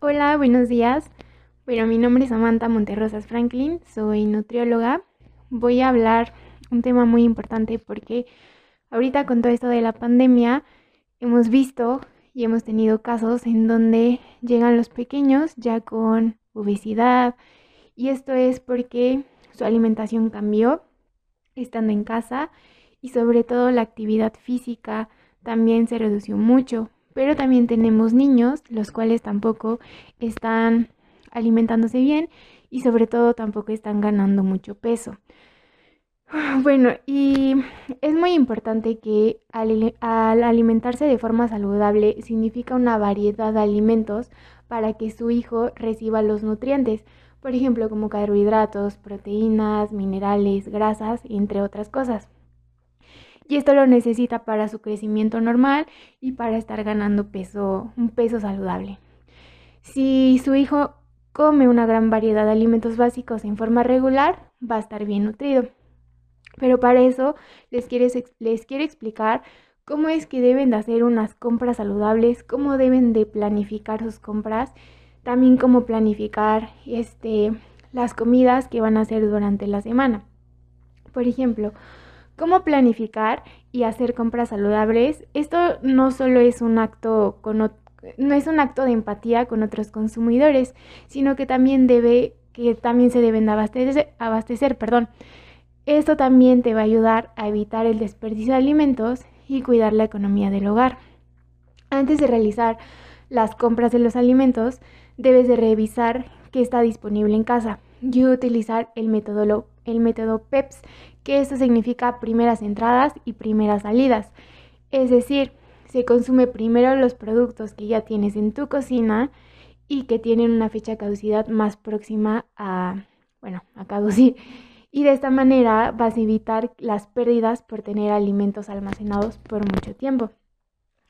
Hola, buenos días. Bueno, mi nombre es Samantha Monterrosas Franklin, soy nutrióloga. Voy a hablar un tema muy importante porque ahorita con todo esto de la pandemia hemos visto y hemos tenido casos en donde llegan los pequeños ya con obesidad y esto es porque su alimentación cambió estando en casa y sobre todo la actividad física también se redució mucho. Pero también tenemos niños, los cuales tampoco están alimentándose bien y sobre todo tampoco están ganando mucho peso. Bueno, y es muy importante que al, alimentarse de forma saludable significa una variedad de alimentos para que su hijo reciba los nutrientes, por ejemplo, como carbohidratos, proteínas, minerales, grasas, entre otras cosas. Y esto lo necesita para su crecimiento normal y para estar ganando peso, un peso saludable. Si su hijo come una gran variedad de alimentos básicos en forma regular, va a estar bien nutrido. Pero para eso les, les quiero explicar cómo es que deben de hacer unas compras saludables, cómo deben de planificar sus compras, también cómo planificar este, las comidas que van a hacer durante la semana. Por ejemplo, cómo planificar y hacer compras saludables. Esto no solo es un acto con no es un acto de empatía con otros consumidores, sino que también debe que también se deben abastecer, perdón. Esto también te va a ayudar a evitar el desperdicio de alimentos y cuidar la economía del hogar. Antes de realizar las compras de los alimentos, debes de revisar qué está disponible en casa y utilizar el método, el método PEPS, que esto significa primeras entradas y primeras salidas. Es decir, se consume primero los productos que ya tienes en tu cocina y que tienen una fecha de caducidad más próxima a, bueno, a caducir y de esta manera vas a evitar las pérdidas por tener alimentos almacenados por mucho tiempo.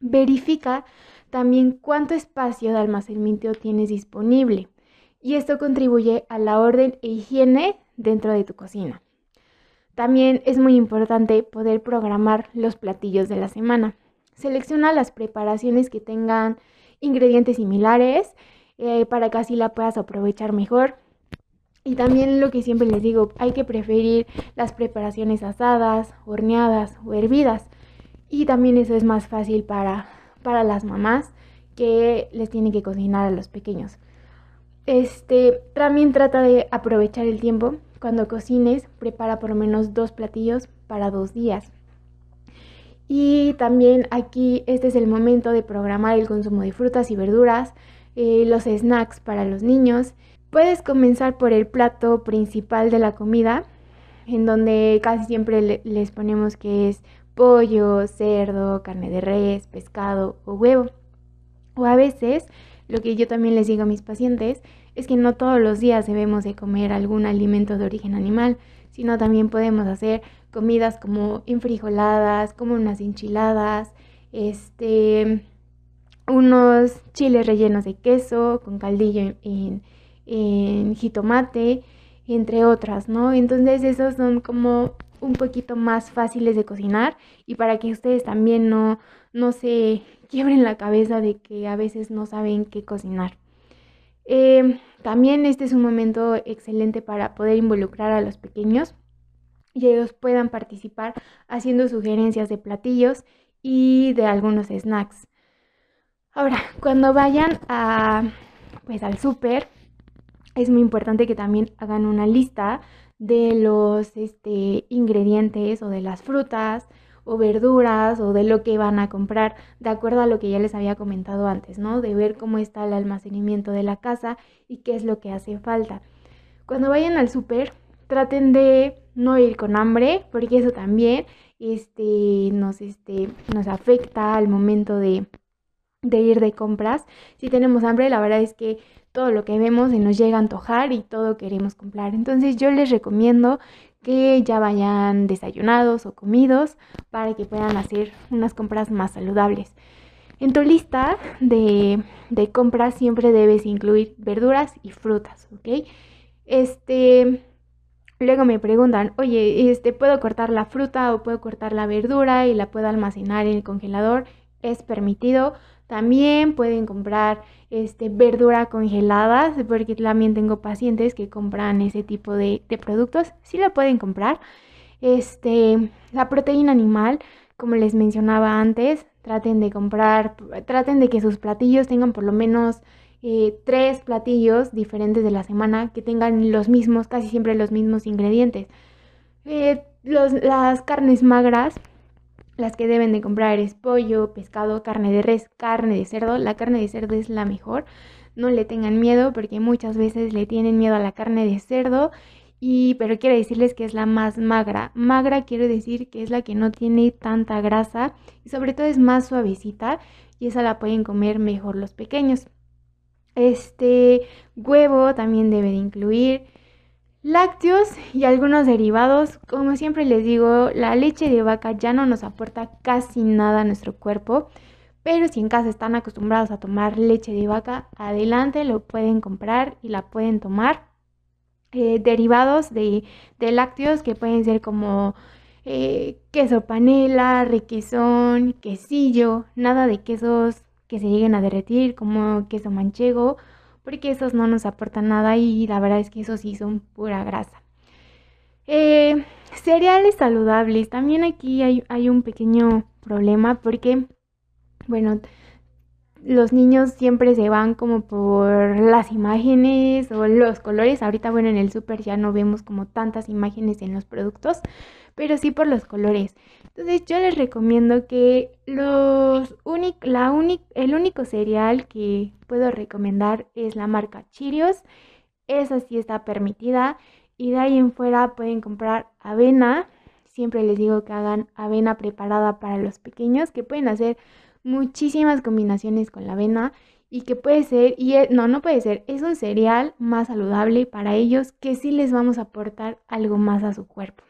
Verifica también cuánto espacio de almacenamiento tienes disponible y esto contribuye a la orden e higiene dentro de tu cocina. También es muy importante poder programar los platillos de la semana. Selecciona las preparaciones que tengan ingredientes similares eh, para que así la puedas aprovechar mejor y también lo que siempre les digo, hay que preferir las preparaciones asadas, horneadas o hervidas. Y también eso es más fácil para, para las mamás que les tienen que cocinar a los pequeños. Este, también trata de aprovechar el tiempo. Cuando cocines, prepara por lo menos dos platillos para dos días. Y también aquí este es el momento de programar el consumo de frutas y verduras, eh, los snacks para los niños Puedes comenzar por el plato principal de la comida, en donde casi siempre les ponemos que es pollo, cerdo, carne de res, pescado o huevo. O a veces, lo que yo también les digo a mis pacientes, es que no todos los días debemos de comer algún alimento de origen animal, sino también podemos hacer comidas como enfrijoladas, como unas enchiladas, este, unos chiles rellenos de queso con caldillo en, en jitomate, entre otras, ¿no? Entonces esos son como un poquito más fáciles de cocinar y para que ustedes también no, no se quiebren la cabeza de que a veces no saben qué cocinar. Em, también este es un momento excelente para poder involucrar a los pequeños y ellos puedan participar haciendo sugerencias de platillos y de algunos snacks. Ahora, cuando vayan a pues al súper, es muy importante que también hagan una lista de los este, ingredientes o de las frutas o verduras o de lo que van a comprar, de acuerdo a lo que ya les había comentado antes, ¿no? De ver cómo está el almacenamiento de la casa y qué es lo que hace falta. Cuando vayan al súper, traten de no ir con hambre, porque eso también este, nos, este, nos afecta al momento de, de ir de compras. Si tenemos hambre, la verdad es que todo lo que vemos se nos llega a antojar y todo queremos comprar. Entonces yo les recomiendo que ya vayan desayunados o comidos para que puedan hacer unas compras más saludables. En tu lista de, de compras siempre debes incluir verduras y frutas, ¿ok? Este, luego me preguntan, oye, este, ¿puedo cortar la fruta o puedo cortar la verdura y la puedo almacenar en el congelador? Es permitido También pueden comprar este, verdura congelada, porque también tengo pacientes que compran ese tipo de, de productos. Sí la pueden comprar. Este, la proteína animal, como les mencionaba antes, traten de comprar, traten de que sus platillos tengan por lo menos eh, tres platillos diferentes de la semana que tengan los mismos, casi siempre los mismos ingredientes. Eh, las carnes magras, las que deben de comprar es pollo, pescado, carne de res, carne de cerdo. La carne de cerdo es la mejor. No le tengan miedo porque muchas veces le tienen miedo a la carne de cerdo. Y, pero quiero decirles que es la más magra. Magra quiero decir que es la que no tiene tanta grasa y sobre todo es más suavecita y esa la pueden comer mejor los pequeños. Este huevo también debe de incluir lácteos y algunos derivados. Como siempre les digo, la leche de vaca ya no nos aporta casi nada a nuestro cuerpo. Pero si en casa están acostumbrados a tomar leche de vaca, adelante lo pueden comprar y la pueden tomar. Eh, derivados de, lácteos que pueden ser como eh, queso panela, requesón, quesillo, nada de quesos que se lleguen a derretir, como queso manchego, porque esos no nos aportan nada y la verdad es que esos sí son pura grasa. Eh, cereales saludables, también aquí hay, hay un pequeño problema porque, bueno, los niños siempre se van como por las imágenes o los colores. Ahorita, bueno, en el súper ya no vemos como tantas imágenes en los productos, pero sí por los colores. Entonces yo les recomiendo que los la el único cereal que puedo recomendar es la marca Cheerios. Esa sí está permitida. Y de ahí en fuera pueden comprar avena. Siempre les digo que hagan avena preparada para los pequeños, que pueden hacer muchísimas combinaciones con la avena y que puede ser, y no, no puede ser, es un cereal más saludable para ellos que sí les vamos a aportar algo más a su cuerpo.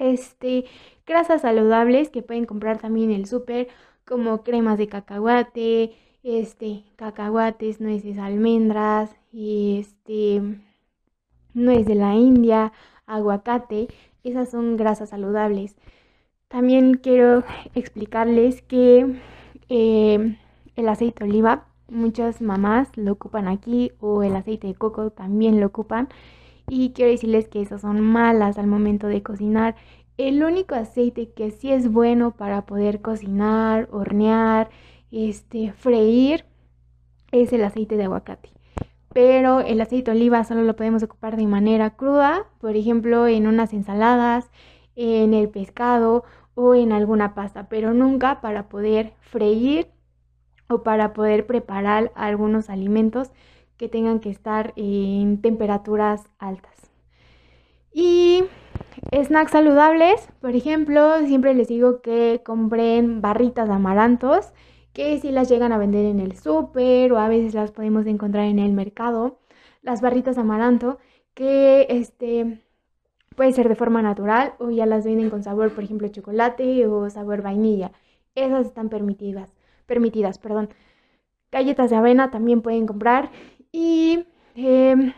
Este, grasas saludables que pueden comprar también en el súper, como cremas de cacahuate, este, cacahuates, nueces, almendras, este, nuez de la India, aguacate, esas son grasas saludables. También quiero explicarles que eh, el aceite de oliva, muchas mamás lo ocupan aquí o el aceite de coco también lo ocupan y quiero decirles que esas son malas al momento de cocinar. El único aceite que sí es bueno para poder cocinar, hornear, este, freír es el aceite de aguacate. Pero el aceite de oliva solo lo podemos ocupar de manera cruda, por ejemplo, en unas ensaladas, en el pescado o en alguna pasta, pero nunca para poder freír o para poder preparar algunos alimentos que tengan que estar en temperaturas altas. Y snacks saludables, por ejemplo, siempre les digo que compren barritas de amarantos, que si las llegan a vender en el súper o a veces las podemos encontrar en el mercado. Las barritas de amaranto que este puede ser de forma natural o ya las venden con sabor, por ejemplo, chocolate o sabor vainilla. Esas están permitidas, permitidas, perdón. Galletas de avena también pueden comprar y em,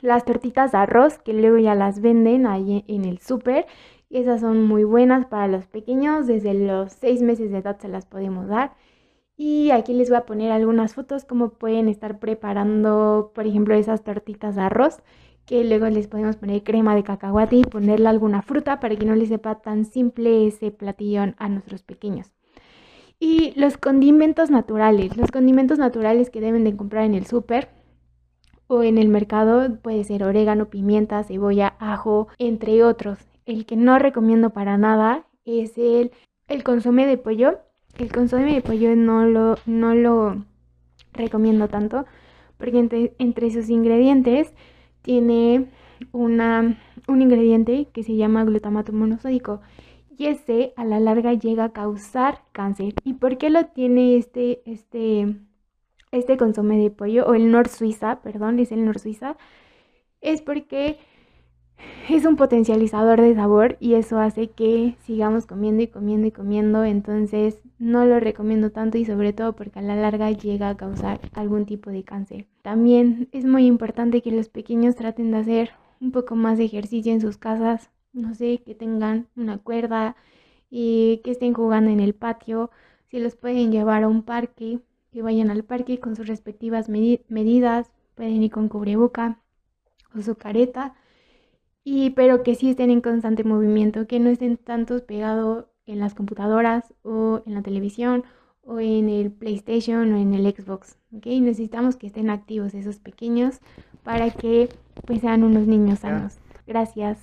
las tortitas de arroz que luego ya las venden ahí en el súper. Esas son muy buenas para los pequeños, desde los 6 meses de edad se las podemos dar. Y aquí les voy a poner algunas fotos como pueden estar preparando, por ejemplo, esas tortitas de arroz, que luego les podemos poner crema de cacahuate y ponerle alguna fruta para que no les sepa tan simple ese platillón a nuestros pequeños. Y los condimentos naturales, los condimentos naturales que deben de comprar en el súper o en el mercado puede ser orégano, pimienta, cebolla, ajo, entre otros. El que no recomiendo para nada es el, el consomé de pollo. El consomé de pollo no lo, no lo recomiendo tanto porque entre, entre sus ingredientes tiene una, un ingrediente que se llama glutamato monosódico y ese a la larga llega a causar cáncer. ¿Y por qué lo tiene este, este, este consomé de pollo o el Nor Suiza, perdón, es el Nor Suiza? Es porque es un potencializador de sabor y eso hace que sigamos comiendo y comiendo y comiendo, entonces no lo recomiendo tanto y sobre todo porque a la larga llega a causar algún tipo de cáncer. También es muy importante que los pequeños traten de hacer un poco más de ejercicio en sus casas, no sé, que tengan una cuerda y que estén jugando en el patio. Si los pueden llevar a un parque, que vayan al parque con sus respectivas medidas, pueden ir con cubreboca o su careta, y pero que sí estén en constante movimiento, que no estén tantos pegados en las computadoras o en la televisión o en el PlayStation o en el Xbox, ¿ok? Necesitamos que estén activos esos pequeños para que pues sean unos niños sanos. Gracias.